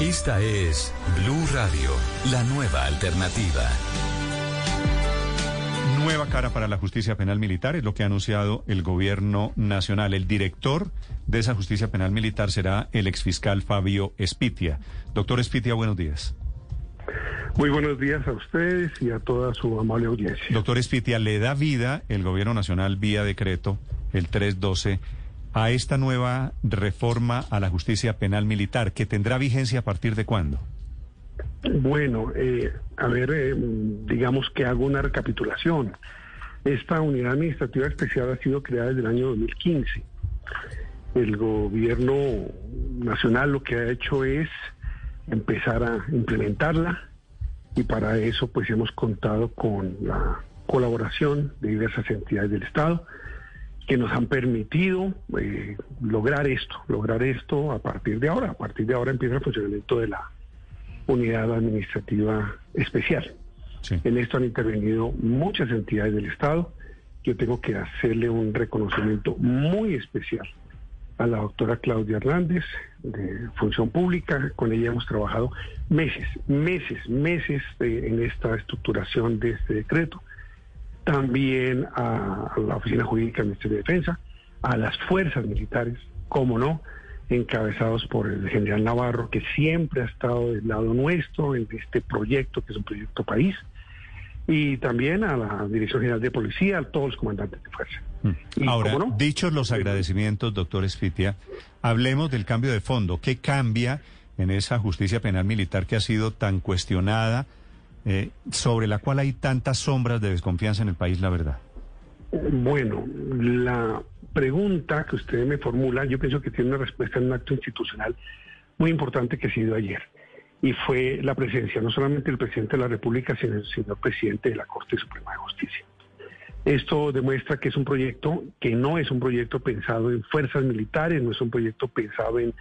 Esta es Blue Radio, la nueva alternativa. Nueva cara para la justicia penal militar es lo que ha anunciado el gobierno nacional. El director de esa justicia penal militar será el exfiscal Fabio Espitia. Doctor Espitia, buenos días. Muy buenos días a ustedes y a toda su amable audiencia. Doctor Espitia, ¿le da vida el gobierno nacional vía decreto, el 312, a esta nueva reforma a la justicia penal militar, que tendrá vigencia a partir de cuándo? Bueno, eh, a ver, eh, digamos que hago una recapitulación. Esta unidad administrativa especial ha sido creada desde el año 2015. El gobierno nacional lo que ha hecho es empezar a implementarla y para eso pues hemos contado con la colaboración de diversas entidades del Estado que nos han permitido eh, lograr esto, lograr esto a partir de ahora. A partir de ahora empieza el funcionamiento de la unidad administrativa especial. En esto han intervenido muchas entidades del Estado. Yo tengo que hacerle un reconocimiento muy especial a la doctora Claudia Hernández de Función Pública. Con ella hemos trabajado meses, meses, meses en esta estructuración de este decreto también a, la Oficina Jurídica del Ministerio de Defensa, a las fuerzas militares, como no, encabezados por el general Navarro, que siempre ha estado del lado nuestro en este proyecto, que es un proyecto país, y también a la Dirección General de Policía, a todos los comandantes de fuerza. Mm. Ahora, dichos los agradecimientos, doctor Esfitia, hablemos del cambio de fondo. ¿Qué cambia en esa justicia penal militar que ha sido tan cuestionada? Eh, sobre la cual hay tantas sombras de desconfianza en el país, la verdad? Bueno, la pregunta que usted me formula, yo pienso que tiene una respuesta en un acto institucional muy importante que ha sido ayer. Y fue la presencia no solamente del presidente de la República, sino el señor presidente de la Corte Suprema de Justicia. Esto demuestra que es un proyecto que no es un proyecto pensado en fuerzas militares, no es un proyecto pensado en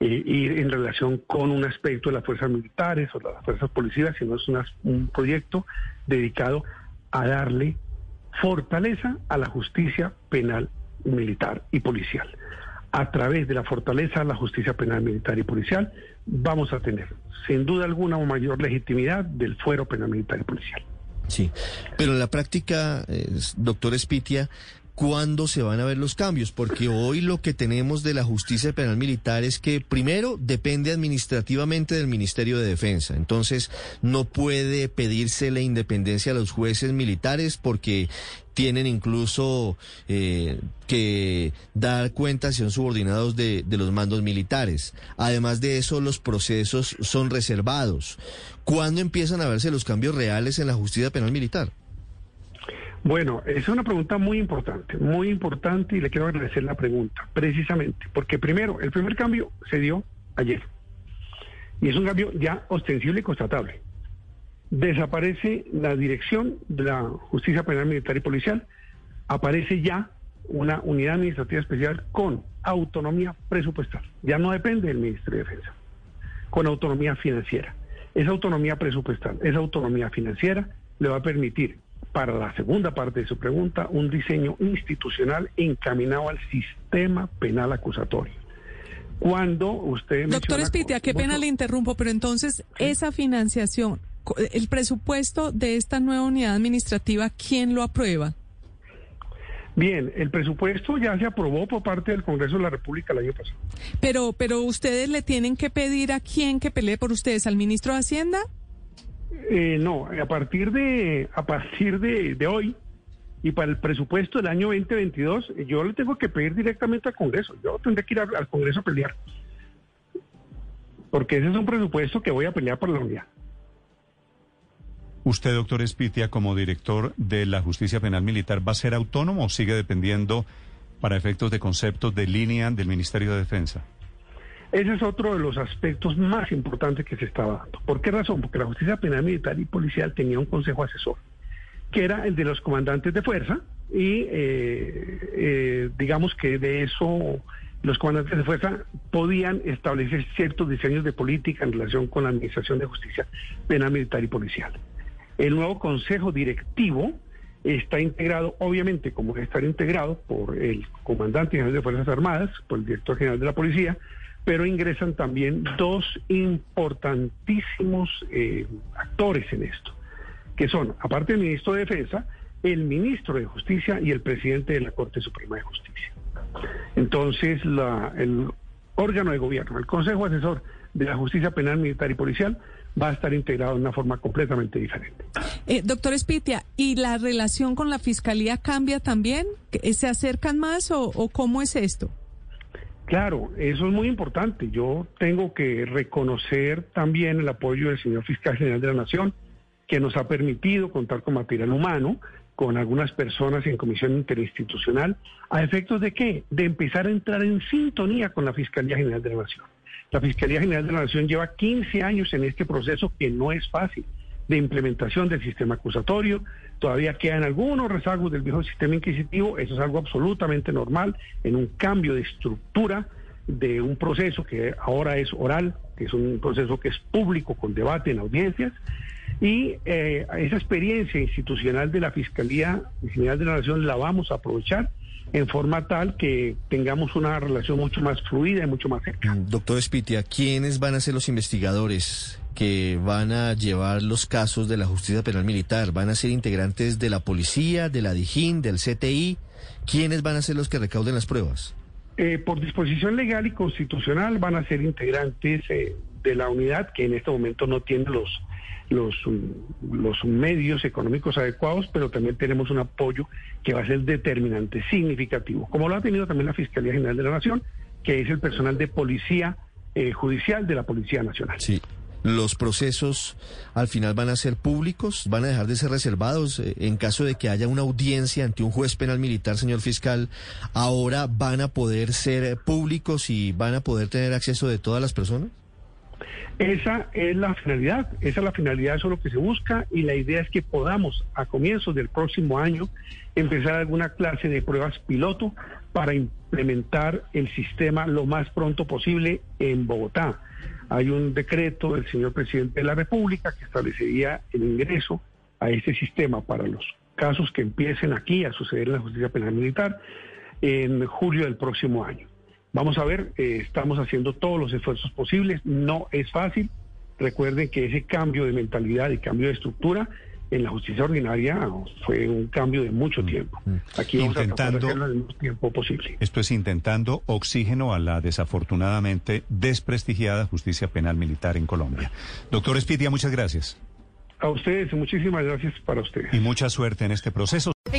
ir en relación con un aspecto de las fuerzas militares o las fuerzas policías, sino es un proyecto dedicado a darle fortaleza a la justicia penal militar y policial. A través de la fortaleza a la justicia penal militar y policial vamos a tener, sin duda alguna, una mayor legitimidad del fuero penal militar y policial. Sí, pero en la práctica, doctor Espitia, ¿Cuándo se van a ver los cambios? Porque hoy lo que tenemos de la justicia penal militar es que primero depende administrativamente del Ministerio de Defensa. Entonces no puede pedirse la independencia a los jueces militares porque tienen incluso eh, que dar cuenta son subordinados de, de los mandos militares. Además de eso, los procesos son reservados. ¿Cuándo empiezan a verse los cambios reales en la justicia penal militar? Bueno, es una pregunta muy importante, muy importante y le quiero agradecer la pregunta, precisamente, porque primero, el primer cambio se dio ayer y es un cambio ya ostensible y constatable. Desaparece la dirección de la Justicia Penal Militar y Policial, aparece ya una unidad administrativa especial con autonomía presupuestal. Ya no depende del Ministerio de Defensa, con autonomía financiera. Esa autonomía presupuestal, esa autonomía financiera le va a permitir para la segunda parte de su pregunta, un diseño institucional encaminado al sistema penal acusatorio. Cuando usted... Doctor Espitia, qué pena le interrumpo, pero entonces esa financiación, el presupuesto de esta nueva unidad administrativa, ¿quién lo aprueba? Bien, el presupuesto ya se aprobó por parte del Congreso de la República el año pasado. Pero, pero ustedes le tienen que pedir a quién que pelee por ustedes, al ministro de Hacienda. Eh, no, a partir de a partir de, hoy y para el presupuesto del año 2022, yo le tengo que pedir directamente al Congreso. Yo tendré que ir al, Congreso a pelear. Porque ese es un presupuesto que voy a pelear por la unidad. Usted, doctor Espitia, como director de la Justicia Penal Militar, ¿va a ser autónomo o sigue dependiendo para efectos de conceptos de línea del Ministerio de Defensa? Ese es otro de los aspectos más importantes que se estaba dando. ¿Por qué razón? Porque la justicia penal militar y policial tenía un consejo asesor, que era el de los comandantes de fuerza, y eh, eh, digamos que de eso los comandantes de fuerza podían establecer ciertos diseños de política en relación con la administración de justicia penal militar y policial. El nuevo consejo directivo está integrado, obviamente, como estar integrado por el comandante general de Fuerzas Armadas, por el director general de la policía, pero ingresan también dos importantísimos eh, actores en esto, que son, aparte del ministro de Defensa, el ministro de Justicia y el presidente de la Corte Suprema de Justicia. Entonces, el órgano de gobierno, el Consejo Asesor de la Justicia Penal, Militar y Policial, va a estar integrado de una forma completamente diferente. Eh, doctor Espitia, ¿y la relación con la Fiscalía cambia también? ¿Se acercan más o cómo es esto? Claro, eso es muy importante. Yo tengo que reconocer también el apoyo del señor Fiscal General de la Nación, que nos ha permitido contar con material humano, con algunas personas en comisión interinstitucional, a efectos de qué? De empezar a entrar en sintonía con la Fiscalía General de la Nación. La Fiscalía General de la Nación lleva 15 años en este proceso que no es fácil de implementación del sistema acusatorio. Todavía quedan algunos rezagos del viejo sistema inquisitivo. Eso es algo absolutamente normal en un cambio de estructura de un proceso que ahora es oral, que es un proceso que es público con debate en audiencias. Y eh, esa experiencia institucional de la Fiscalía General de la Nación la vamos a aprovechar en forma tal que tengamos una relación mucho más fluida y mucho más cercana. Doctor Spitia, ¿quiénes van a ser los investigadores que van a llevar los casos de la justicia penal militar? ¿Van a ser integrantes de la policía, de la DIJÍN, del CTI? ¿Quiénes van a ser los que recauden las pruebas? Eh, por disposición legal y constitucional van a ser integrantes eh, de la unidad que en este momento no tiene los los, los medios económicos adecuados, pero también tenemos un apoyo que va a ser determinante, significativo, como lo ha tenido también la Fiscalía General de la Nación, que es el personal de policía eh, judicial de la Policía Nacional. Sí. ¿Los procesos al final van a ser públicos? ¿Van a dejar de ser reservados? Eh, en caso de que haya una audiencia ante un juez penal militar, señor fiscal, ¿ahora van a poder ser públicos y van a poder tener acceso de todas las personas? Esa es la finalidad, esa es la finalidad, eso es lo que se busca y la idea es que podamos a comienzos del próximo año empezar alguna clase de pruebas piloto para implementar el sistema lo más pronto posible en Bogotá. Hay un decreto del señor presidente de la República que establecería el ingreso a este sistema para los casos que empiecen aquí a suceder en la justicia penal militar en julio del próximo año. Vamos a ver, eh, estamos haciendo todos los esfuerzos posibles, no es fácil. Recuerden que ese cambio de mentalidad y cambio de estructura en la justicia ordinaria fue un cambio de mucho mm, tiempo. Mm. Aquí vamos intentando, a hacerlo en el tiempo posible. Esto es intentando oxígeno a la desafortunadamente desprestigiada justicia penal militar en Colombia. Doctor Espitia, muchas gracias. A ustedes, muchísimas gracias para ustedes. Y mucha suerte en este proceso.